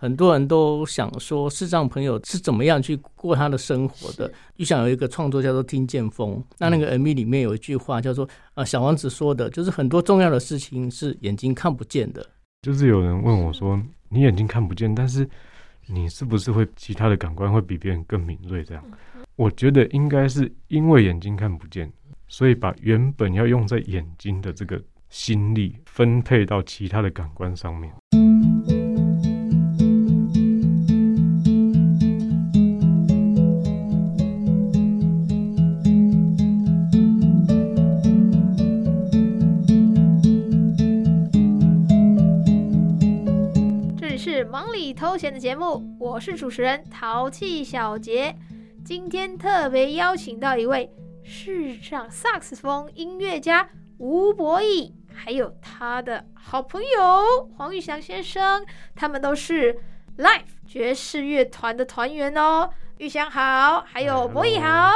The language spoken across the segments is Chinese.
很多人都想说视障朋友是怎么样去过他的生活的。就想有一个创作叫做《听见风》，那那个 MV 里面有一句话叫做“呃，小王子说的，就是很多重要的事情是眼睛看不见的。”就是有人问我说：“你眼睛看不见，但是你是不是会其他的感官会比别人更敏锐？”这样，我觉得应该是因为眼睛看不见，所以把原本要用在眼睛的这个心力分配到其他的感官上面。忙里偷闲的节目，我是主持人淘气小杰。今天特别邀请到一位视障萨克斯风音乐家吴博义。还有他的好朋友黄玉祥先生，他们都是 Life 爵士乐团的团员哦。玉祥好，还有博义好，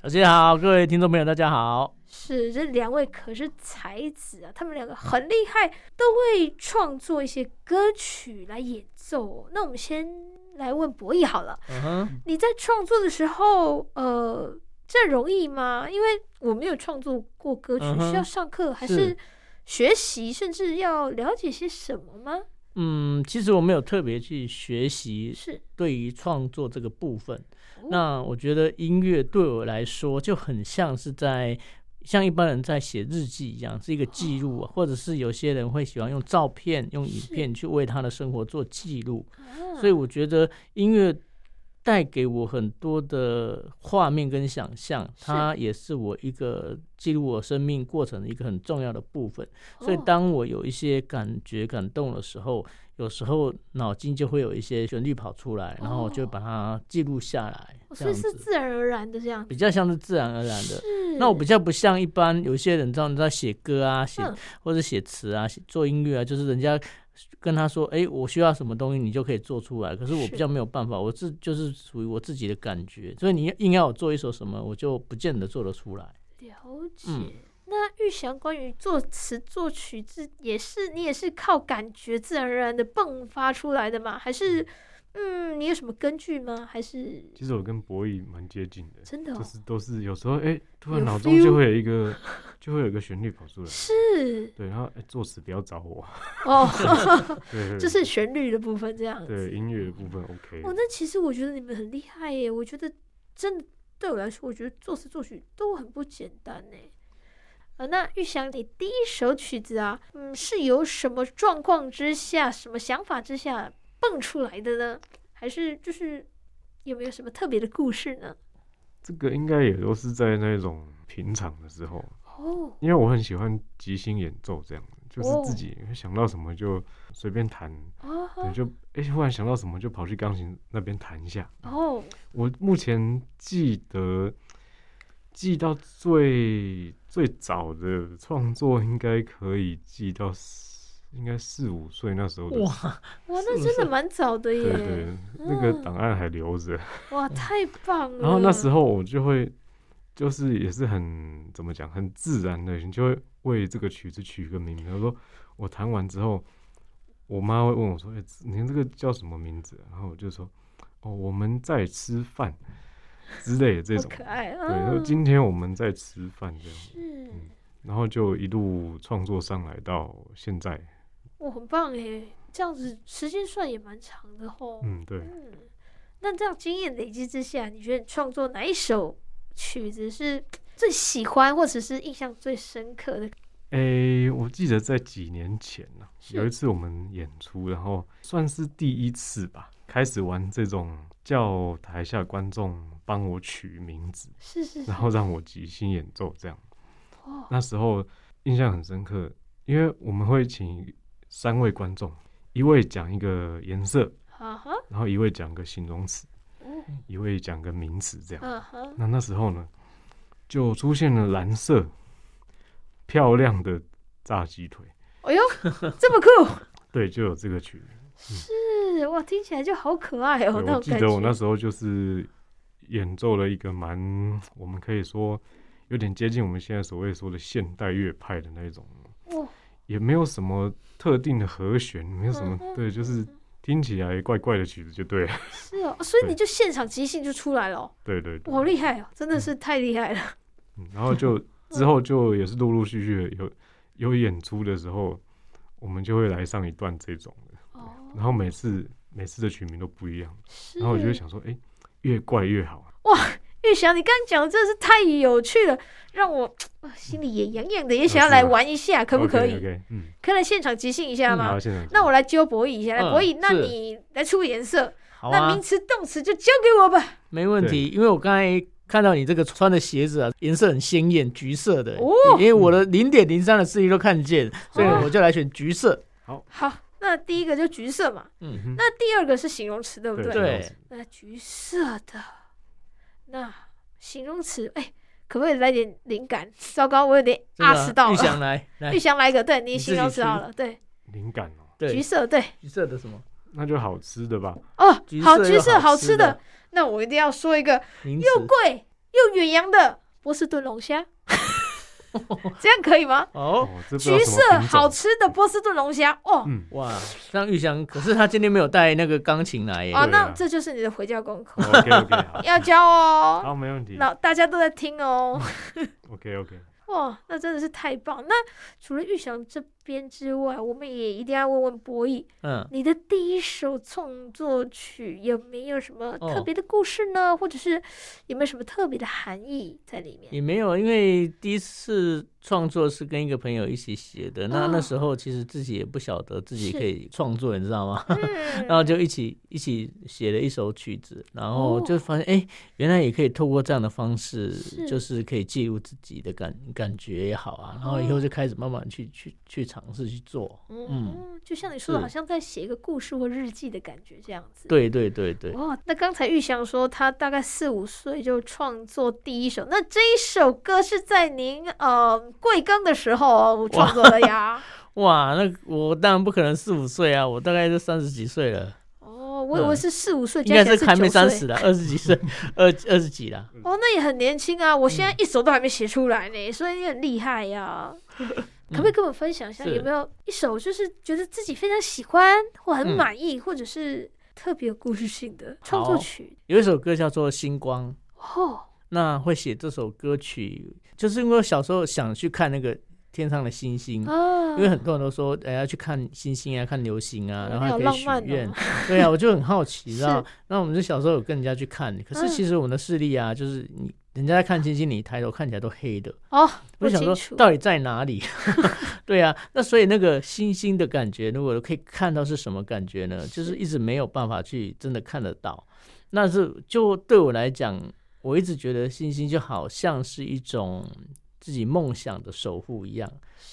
小杰好，各位听众朋友大家好。是，这两位可是才子啊，他们两个很厉害，都会创作一些歌曲来演奏。那我们先来问博弈好了，uh huh. 你在创作的时候，呃，这容易吗？因为我没有创作过歌曲，uh huh. 需要上课还是？学习甚至要了解些什么吗？嗯，其实我没有特别去学习，是对于创作这个部分。那我觉得音乐对我来说就很像是在像一般人在写日记一样，是一个记录啊，或者是有些人会喜欢用照片、用影片去为他的生活做记录。所以我觉得音乐。带给我很多的画面跟想象，它也是我一个记录我生命过程的一个很重要的部分。所以，当我有一些感觉、感动的时候，有时候脑筋就会有一些旋律跑出来，然后我就把它记录下来。所以是自然而然的这样，比较像是自然而然的。那我比较不像一般有些人，知道你在写歌啊、写或者写词啊、做音乐啊，就是人家。跟他说：“哎、欸，我需要什么东西，你就可以做出来。可是我比较没有办法，我自就是属于我自己的感觉，所以你硬要我做一首什么，我就不见得做得出来。”了解。嗯、那玉祥关于作词作曲，这也是你也是靠感觉自然而然的迸发出来的吗？还是？嗯，你有什么根据吗？还是其实我跟博弈蛮接近的，真的、哦，就是都是有时候哎、欸，突然脑中就会有一个，就会有一个旋律跑出来，是，对，然后哎、欸，作词不要找我哦，对，就是旋律的部分，这样子，对，音乐的部分 OK。哦，那其实我觉得你们很厉害耶，我觉得真的对我来说，我觉得作词作曲都很不简单呢。呃，那玉祥，你第一首曲子啊，嗯，是由什么状况之下，什么想法之下？蹦出来的呢？还是就是有没有什么特别的故事呢？这个应该也都是在那种平常的时候哦，因为我很喜欢即兴演奏，这样就是自己想到什么就随便弹哦，对，就哎、欸、忽然想到什么就跑去钢琴那边弹一下哦。我目前记得记到最最早的创作，应该可以记到。应该四五岁那时候的。哇哇，那真的蛮早的耶！对，对那个档案还留着。哇，太棒了！然后那时候我就会，就是也是很怎么讲，很自然的，你就会为这个曲子取一个名字。比如说我弹完之后，我妈会问我说：“哎、欸，你这个叫什么名字？”然后我就说：“哦，我们在吃饭 之类的这种。”可爱。啊、对，说今天我们在吃饭这样。是、嗯。然后就一路创作上来到现在。我很棒哎，这样子时间算也蛮长的吼。嗯，对。嗯，那这样经验累积之下，你觉得创作哪一首曲子是最喜欢，或者是印象最深刻的？哎，我记得在几年前呢，是有一次我们演出，然后算是第一次吧，开始玩这种叫台下观众帮我取名字，是是，是，然后让我即兴演奏这样。哦，那时候印象很深刻，因为我们会请。三位观众，一位讲一个颜色，uh. 然后一位讲个形容词，uh. 一位讲个名词，这样。Uh. 那那时候呢，就出现了蓝色漂亮的炸鸡腿。哎呦，这么酷！对，就有这个曲。是哇，听起来就好可爱哦。我记得我那时候就是演奏了一个蛮，我们可以说有点接近我们现在所谓说的现代乐派的那种。也没有什么特定的和弦，没有什么、对，就是听起来怪怪的曲子就对了。是哦，所以你就现场即兴就出来了。对对对，好厉害哦，真的是太厉害了。嗯，然后就 之后就也是陆陆续续有有演出的时候，我们就会来上一段这种的。哦。然后每次每次的曲名都不一样，然后我就会想说，哎，越怪越好。哇！玉祥，你刚刚讲的真的是太有趣了，让我 心里也痒痒的，也想要来玩一下，可不可以？嗯，可以来现场即兴一下吗？那我来揪博弈一下，来博弈，那你来出个颜色，那名词动词就交给我吧。没问题，因为我刚才看到你这个穿的鞋子啊，颜色很鲜艳，橘色的，哦，因为我的零点零三的视力都看见，所以我就来选橘色。好，好，那第一个就橘色嘛，嗯，那第二个是形容词，对不对？对，那橘色的。那形容词，哎，可不可以来点灵感？糟糕，我有点阿迟到了。玉祥 来，玉祥来一个，对你形容词好了，对。灵感哦，对，橘色，对，橘色的什么？那就好吃的吧。哦，好，橘色好吃的，那我一定要说一个又贵又远洋的波士顿龙虾。这样可以吗？哦，橘色好吃的波士顿龙虾哦，哇，让玉祥，可是他今天没有带那个钢琴来耶。啊，那这就是你的回家功课。OK OK，要教哦。好，没问题。那大家都在听哦。OK OK。哇，那真的是太棒！那除了玉祥这边之外，我们也一定要问问博弈，嗯，你的第一首创作曲有没有什么特别的故事呢？哦、或者是有没有什么特别的含义在里面？也没有，因为第一次。创作是跟一个朋友一起写的，那那时候其实自己也不晓得自己可以创作，你知道吗？然后就一起一起写了一首曲子，然后就发现哎，原来也可以透过这样的方式，就是可以记录自己的感感觉也好啊。然后以后就开始慢慢去去去尝试去做。嗯，就像你说的，好像在写一个故事或日记的感觉这样子。对对对对。哦，那刚才玉祥说他大概四五岁就创作第一首，那这一首歌是在您呃。贵庚的时候创作的呀？哇，那我当然不可能四五岁啊，我大概是三十几岁了。哦，我以为是四五岁，应该是还没三十了，二十几岁，二二十几了。哦，那也很年轻啊！我现在一首都还没写出来呢，所以你很厉害呀。可不可以跟我分享一下，有没有一首就是觉得自己非常喜欢或很满意，或者是特别有故事性的创作曲？有一首歌叫做《星光》哦。那会写这首歌曲，就是因为我小时候想去看那个天上的星星，啊、因为很多人都说，哎，要去看星星啊，看流星啊，然后还可以许愿。哦、对啊，我就很好奇，知道？那我们就小时候有跟人家去看，可是其实我们的视力啊，就是你人家在看星星，你抬头看起来都黑的哦。我想说，到底在哪里？对啊，那所以那个星星的感觉，如果可以看到是什么感觉呢？就是一直没有办法去真的看得到。那是就对我来讲。我一直觉得星星就好像是一种自己梦想的守护一样，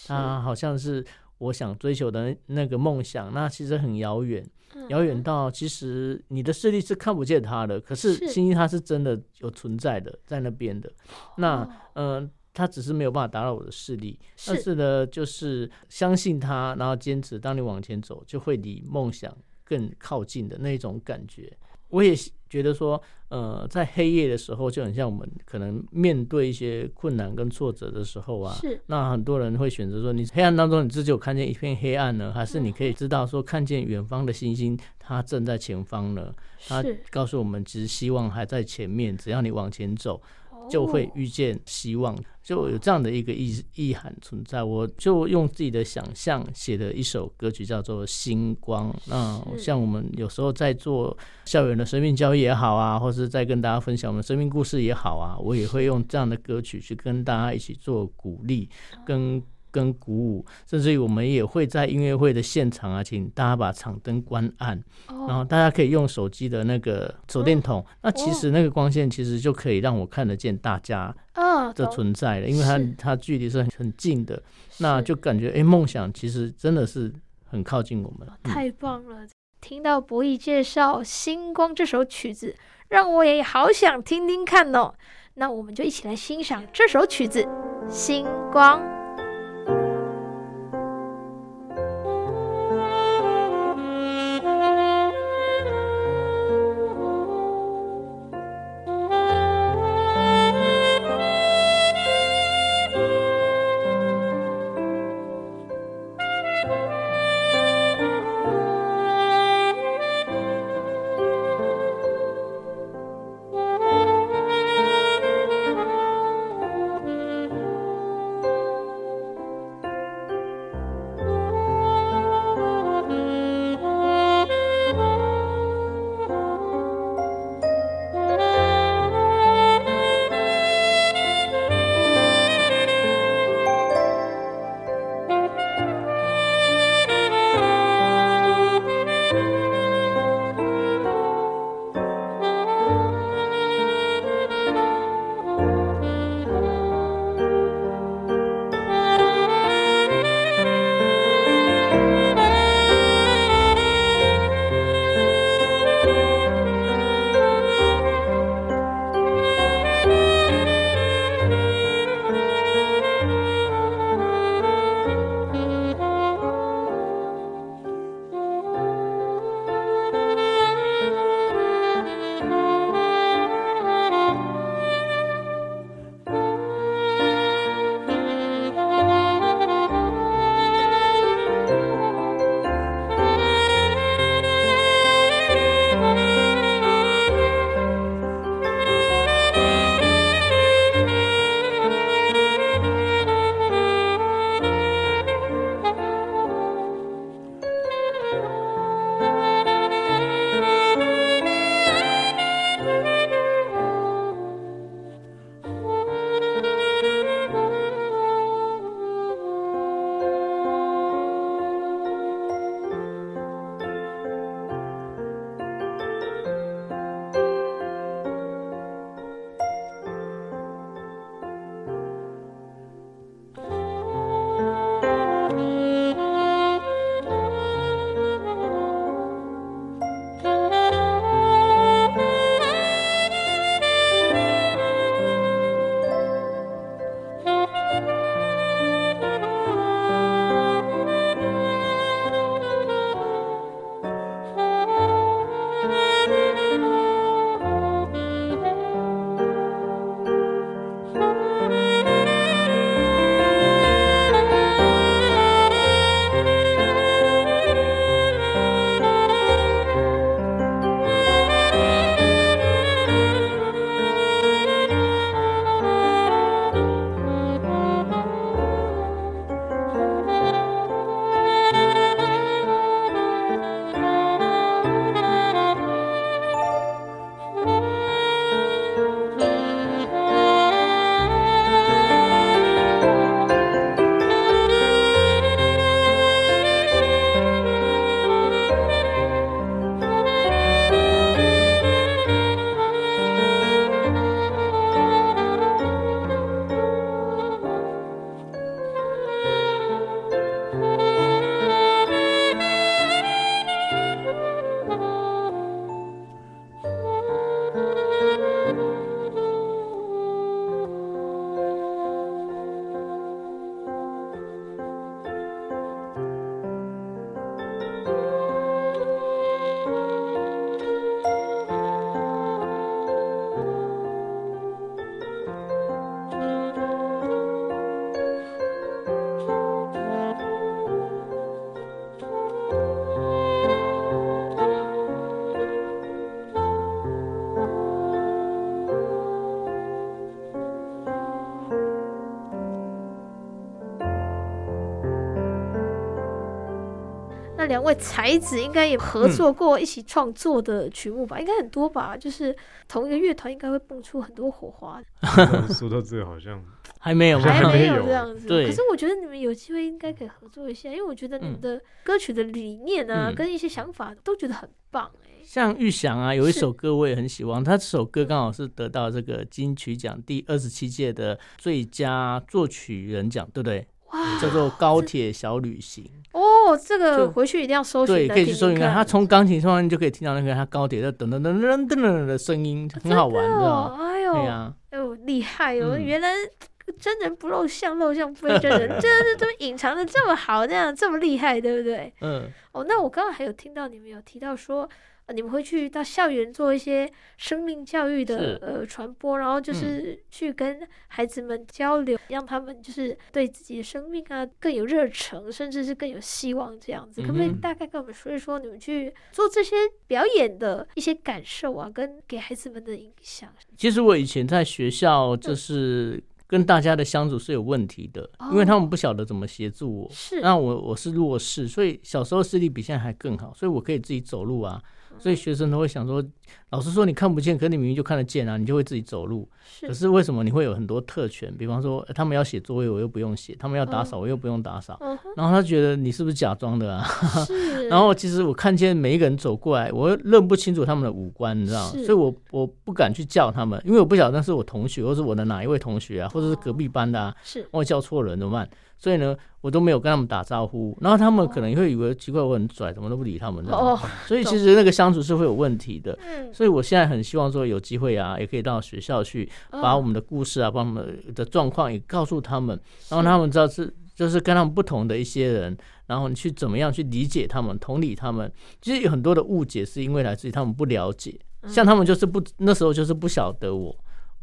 它好像是我想追求的那个梦想。那其实很遥远，遥远到其实你的视力是看不见它的，可是星星它是真的有存在的，在那边的。那嗯、呃，它只是没有办法打扰我的视力，但是呢，就是相信它，然后坚持。当你往前走，就会离梦想更靠近的那种感觉。我也觉得说，呃，在黑夜的时候，就很像我们可能面对一些困难跟挫折的时候啊。是。那很多人会选择说，你黑暗当中，你自己有看见一片黑暗呢，还是你可以知道说，看见远方的星星，它正在前方呢？它告诉我们，其实希望还在前面，只要你往前走。就会遇见希望，就有这样的一个意意涵存在。我就用自己的想象写的一首歌曲，叫做《星光》。那像我们有时候在做校园的生命教育也好啊，或是在跟大家分享我们生命故事也好啊，我也会用这样的歌曲去跟大家一起做鼓励跟。跟鼓舞，甚至于我们也会在音乐会的现场啊，请大家把场灯关暗，哦、然后大家可以用手机的那个手电筒，哦、那其实那个光线其实就可以让我看得见大家的存在了，哦、因为它它距离是很很近的，那就感觉哎，梦想其实真的是很靠近我们。太棒了！嗯、听到博弈介绍《星光》这首曲子，让我也好想听听看哦。那我们就一起来欣赏这首曲子《星光》。那两位才子应该也合作过一起创作的曲目吧？嗯、应该很多吧？就是同一个乐团应该会蹦出很多火花。说到这个，好像还没有，还没有这样子。对。可是我觉得你们有机会应该可以合作一下，因为我觉得你们的歌曲的理念啊，嗯、跟一些想法都觉得很棒哎。像玉祥啊，有一首歌我也很喜欢，他这首歌刚好是得到这个金曲奖第二十七届的最佳作曲人奖，对不对？哇，叫做《高铁小旅行》哦，这个回去一定要搜寻，对，可以去搜寻看。他从钢琴上面就可以听到那个他高铁的噔噔噔噔噔噔的声音，很好玩，的？哎呦，对呀，哎呦，厉害哦！原来真人不露相，露相非真人，真的都隐藏的这么好，这样这么厉害，对不对？嗯。哦，那我刚刚还有听到你们有提到说。你们会去到校园做一些生命教育的呃传播，然后就是去跟孩子们交流，嗯、让他们就是对自己的生命啊更有热忱，甚至是更有希望这样子。可不可以大概跟我们说一说你们去做这些表演的一些感受啊，跟给孩子们的影响？其实我以前在学校就是跟大家的相处是有问题的，嗯、因为他们不晓得怎么协助我。是，那我我是弱势，所以小时候视力比现在还更好，所以我可以自己走路啊。所以学生都会想说，老师说你看不见，可是你明明就看得见啊，你就会自己走路。是。可是为什么你会有很多特权？比方说，他们要写作业，我又不用写；他们要打扫，我又不用打扫。嗯。然后他觉得你是不是假装的啊？是。然后其实我看见每一个人走过来，我又认不清楚他们的五官，你知道吗？所以我我不敢去叫他们，因为我不晓得那是我同学，或是我的哪一位同学啊，或者是隔壁班的啊。是。我叫错人怎么办？所以呢，我都没有跟他们打招呼，然后他们可能会以为奇怪，我很拽，怎么都不理他们这样。哦。所以其实那个相处是会有问题的。嗯。所以我现在很希望说有机会啊，也可以到学校去，把我们的故事啊，把我们的状况也告诉他们，然后他们知道是就是跟他们不同的一些人，然后你去怎么样去理解他们，同理他们。其实有很多的误解是因为来自于他们不了解，像他们就是不那时候就是不晓得我。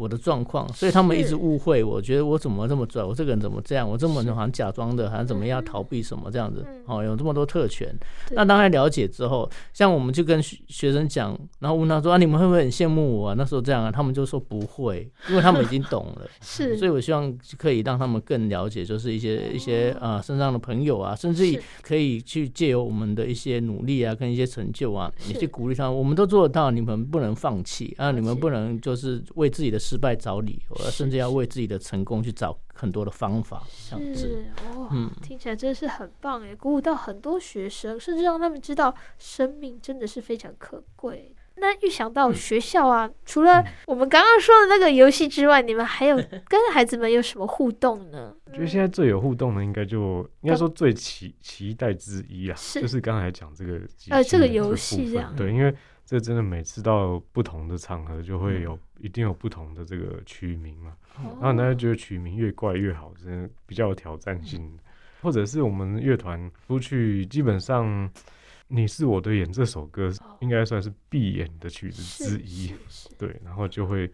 我的状况，所以他们一直误会，我觉得我怎么这么拽，我这个人怎么这样，我这么好像假装的，好像怎么样逃避什么这样子，哦，有这么多特权。那当他了解之后，像我们就跟学生讲，然后问他说啊，你们会不会很羡慕我啊？那时候这样啊，他们就说不会，因为他们已经懂了。是，所以我希望可以让他们更了解，就是一些一些啊身上的朋友啊，甚至可以去借由我们的一些努力啊，跟一些成就啊，你去鼓励他们，我们都做得到，你们不能放弃啊，你们不能就是为自己的。失败找理由，甚至要为自己的成功去找很多的方法，这样子。是哦，嗯，听起来真的是很棒哎，鼓舞到很多学生，甚至让他们知道生命真的是非常可贵。那预想到学校啊，嗯、除了我们刚刚说的那个游戏之外，嗯、你们还有跟孩子们有什么互动呢？我觉得现在最有互动的，应该就应该说最期期待之一啊，是就是刚才讲这个呃这个游戏这样，对，因为。这真的每次到不同的场合，就会有一定有不同的这个曲名嘛，然后大家觉得曲名越怪越好，真的比较有挑战性。或者是我们乐团出去，基本上《你是我的眼》这首歌应该算是必演的曲子之一，对，然后就会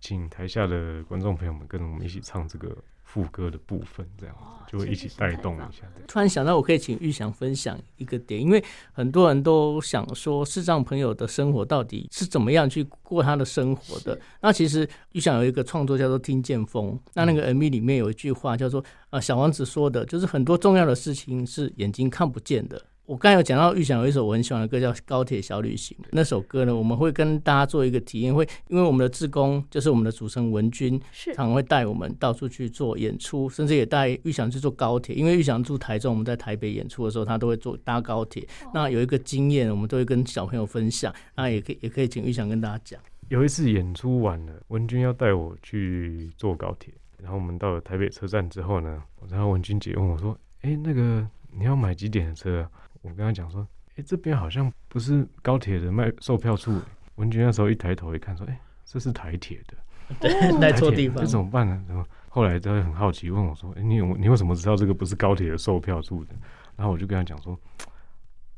请台下的观众朋友们跟我们一起唱这个。副歌的部分，这样就会一起带动一下。突然想到，我可以请玉祥分享一个点，因为很多人都想说，视障朋友的生活到底是怎么样去过他的生活的。那其实玉祥有一个创作叫做《听见风》，那那个 MV 里面有一句话叫做：“呃，小王子说的，就是很多重要的事情是眼睛看不见的。”我刚才有讲到，玉祥有一首我很喜欢的歌，叫《高铁小旅行》。那首歌呢，我们会跟大家做一个体验会，因为我们的志工就是我们的主持人文君，是常会带我们到处去做演出，甚至也带玉祥去坐高铁。因为玉祥住台中，我们在台北演出的时候，他都会坐搭高铁。那有一个经验，我们都会跟小朋友分享。那也可以，也可以请玉祥跟大家讲。有一次演出完了，文君要带我去坐高铁，然后我们到了台北车站之后呢，然后文君姐问我说：“哎、欸，那个你要买几点的车啊？”我跟他讲说，哎、欸，这边好像不是高铁的卖售票处。文君那时候一抬头一看，说，哎、欸，这是台铁的，对，来错地方，这怎么办呢？然后后来他会很好奇问我说，哎、欸，你有你为什么知道这个不是高铁的售票处的？然后我就跟他讲说，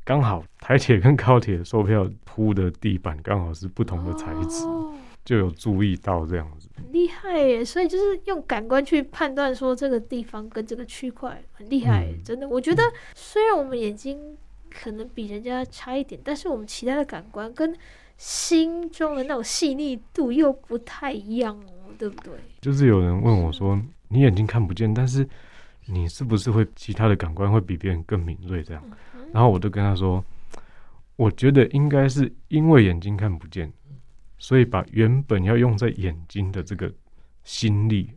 刚好台铁跟高铁售票铺的地板刚好是不同的材质，哦、就有注意到这样子。很厉害耶！所以就是用感官去判断说这个地方跟这个区块很厉害，嗯、真的。我觉得虽然我们眼睛可能比人家差一点，但是我们其他的感官跟心中的那种细腻度又不太一样哦，对不对？就是有人问我说：“你眼睛看不见，但是你是不是会其他的感官会比别人更敏锐？”这样，然后我就跟他说，我觉得应该是因为眼睛看不见，所以把原本要用在眼睛的这个心力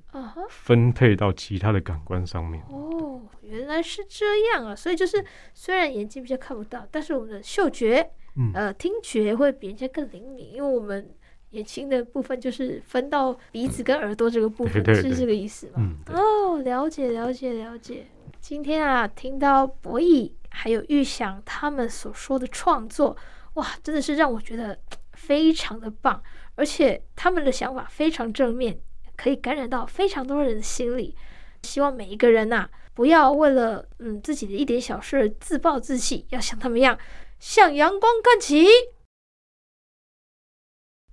分配到其他的感官上面。哦，原来是这样啊！所以就是虽然眼睛比较看不到，但是我们的嗅觉，嗯、呃，听觉会比人家更灵敏，因为我们眼睛的部分就是分到鼻子跟耳朵这个部分，嗯、是这个意思吗？嗯、哦，了解了解了解。今天啊，听到博弈还有玉想他们所说的创作，哇，真的是让我觉得非常的棒，而且他们的想法非常正面，可以感染到非常多人的心里。希望每一个人呐、啊，不要为了嗯自己的一点小事自暴自弃，要像他们一样向阳光看齐。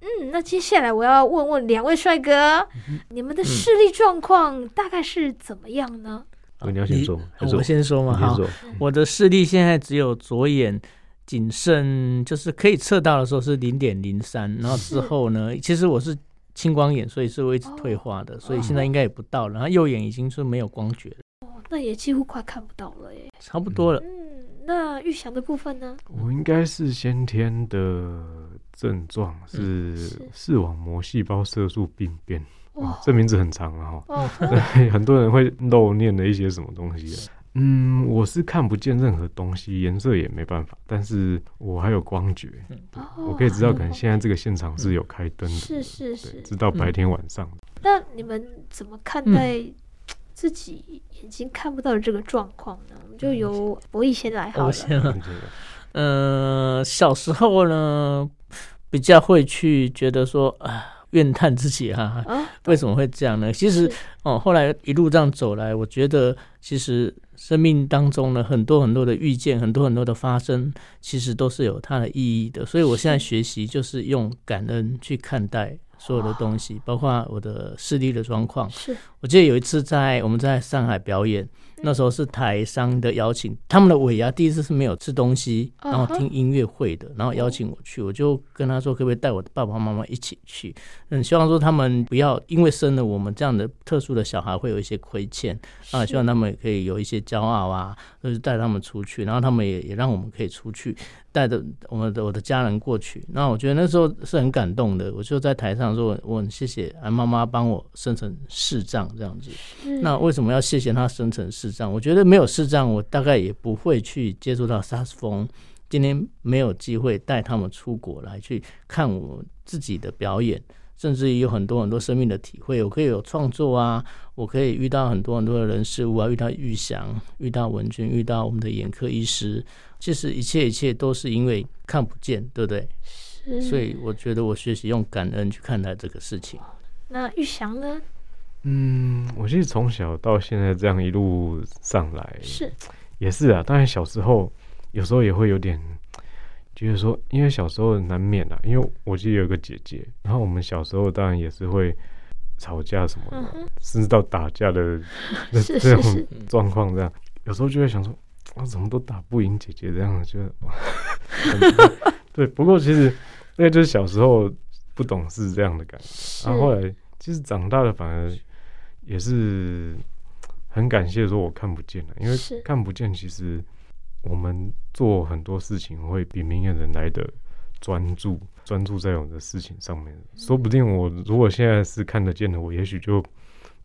嗯，那接下来我要问问两位帅哥，嗯、你们的视力状况大概是怎么样呢？你要先说，我先说嘛。好，我的视力现在只有左眼仅剩，就是可以测到的时候是零点零三，然后之后呢，其实我是青光眼，所以是会一直退化的，所以现在应该也不到了。然后右眼已经是没有光觉了，哦，那也几乎快看不到了耶，差不多了。嗯，那预想的部分呢？我应该是先天的症状是视网膜细胞色素病变。哦、这名字很长啊，哈、哦，对，很多人会漏念的一些什么东西。嗯，我是看不见任何东西，颜色也没办法，但是我还有光觉，我可以知道，可能现在这个现场是有开灯的，是是是，知道白天晚上。那你们怎么看待自己眼睛看不到的这个状况呢？嗯、就由博弈先来好了。嗯、呃，小时候呢，比较会去觉得说啊。怨叹自己哈、啊，为什么会这样呢？其实哦，后来一路这样走来，我觉得其实生命当中呢，很多很多的遇见，很多很多的发生，其实都是有它的意义的。所以我现在学习就是用感恩去看待所有的东西，包括我的视力的状况。是我记得有一次在我们在上海表演。那时候是台商的邀请，他们的尾牙第一次是没有吃东西，然后听音乐会的，然后邀请我去，我就跟他说可不可以带我的爸爸妈妈一起去，嗯，希望说他们不要因为生了我们这样的特殊的小孩会有一些亏欠啊，希望他们也可以有一些骄傲啊，就是带他们出去，然后他们也也让我们可以出去。带着我们的我的家人过去，那我觉得那时候是很感动的。我就在台上说：“我很谢谢啊妈妈帮我生成视障这样子。那为什么要谢谢她生成视障？我觉得没有视障，我大概也不会去接触到萨斯风。今天没有机会带他们出国来去看我自己的表演。”甚至于有很多很多生命的体会，我可以有创作啊，我可以遇到很多很多的人事物啊，遇到玉祥，遇到文君，遇到我们的眼科医师，其实一切一切都是因为看不见，对不对？是。所以我觉得我学习用感恩去看待这个事情。那玉祥呢？嗯，我其实从小到现在这样一路上来，是也是啊。当然小时候有时候也会有点。就是说，因为小时候难免啊，因为我记得有个姐姐，然后我们小时候当然也是会吵架什么的，嗯、甚至到打架的 这种状况，这样有时候就会想说，我怎么都打不赢姐姐这样，就 对。不过其实那个就是小时候不懂事这样的感觉，然后后来其实长大了反而也是很感谢说我看不见了，因为看不见其实。我们做很多事情会比明眼人来的专注，专注在我们的事情上面。说不定我如果现在是看得见的，我也许就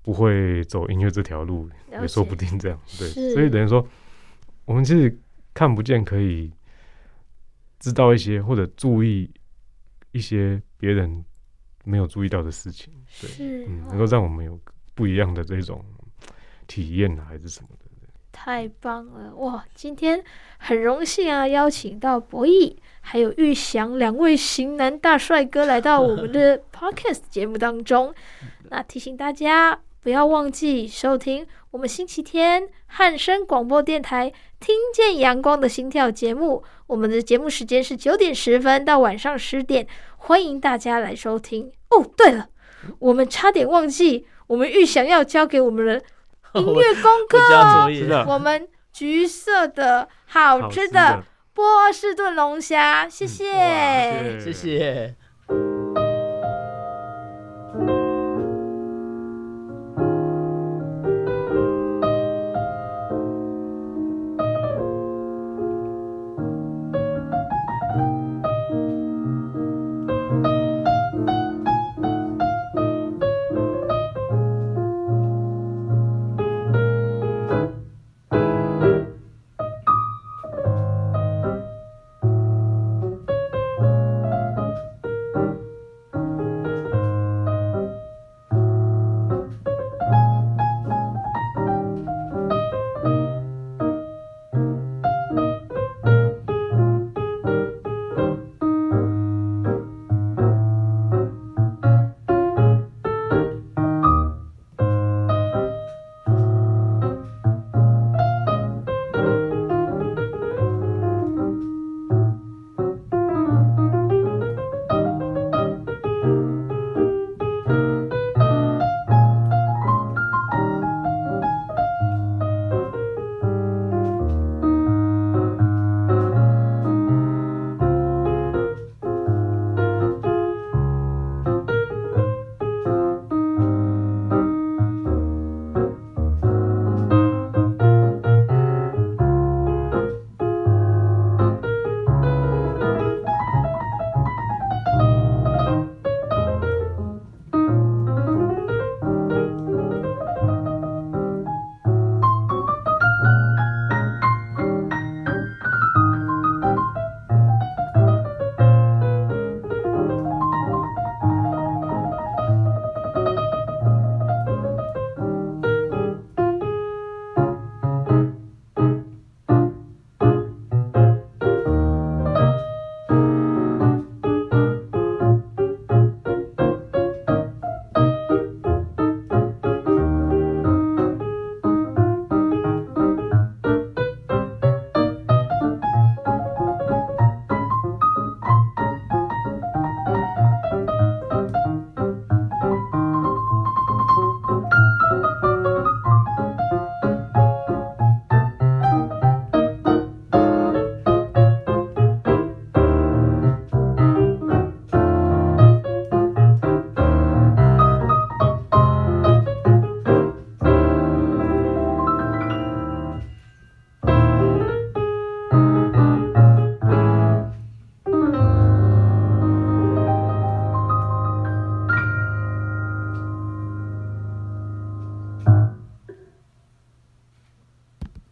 不会走音乐这条路，也说不定这样。对，所以等于说，我们其实看不见，可以知道一些或者注意一些别人没有注意到的事情。对，嗯，能够让我们有不一样的这种体验啊，还是什么的。太棒了哇！今天很荣幸啊，邀请到博弈还有玉祥两位型男大帅哥来到我们的 Podcast 节目当中。那提醒大家不要忘记收听我们星期天汉声广播电台《听见阳光的心跳》节目。我们的节目时间是九点十分到晚上十点，欢迎大家来收听。哦，对了，我们差点忘记，我们预想要交给我们的。音乐功课，我们橘色的好吃的波士顿龙虾，谢谢，谢谢。